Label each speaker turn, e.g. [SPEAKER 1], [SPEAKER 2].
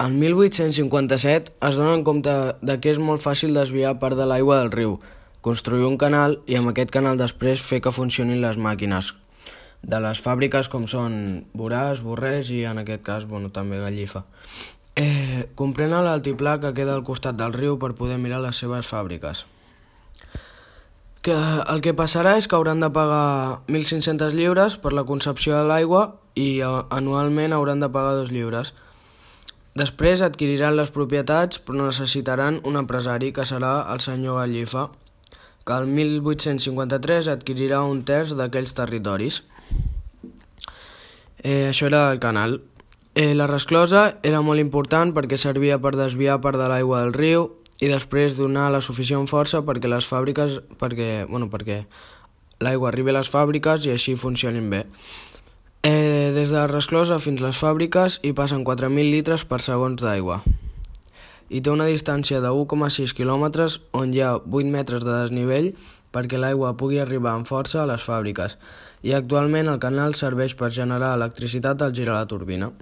[SPEAKER 1] El 1857 es donen compte de que és molt fàcil desviar part de l'aigua del riu, construir un canal i amb aquest canal després fer que funcionin les màquines de les fàbriques com són Boràs, Borrés i en aquest cas bueno, també Gallifa. Eh, comprena l'altiplà que queda al costat del riu per poder mirar les seves fàbriques. Que el que passarà és que hauran de pagar 1.500 lliures per la concepció de l'aigua i anualment hauran de pagar 2 lliures. Després adquiriran les propietats però necessitaran un empresari que serà el senyor Gallifa, que el 1853 adquirirà un terç d'aquells territoris. Eh, això era el canal. Eh, la resclosa era molt important perquè servia per desviar part de l'aigua del riu i després donar la suficient força perquè les fàbriques, perquè, bueno, perquè l'aigua arribi a les fàbriques i així funcionin bé. Eh, des de la resclosa fins les fàbriques hi passen 4.000 litres per segons d'aigua. I té una distància de 1,6 quilòmetres on hi ha 8 metres de desnivell perquè l'aigua pugui arribar amb força a les fàbriques i actualment el canal serveix per generar electricitat al girar la turbina.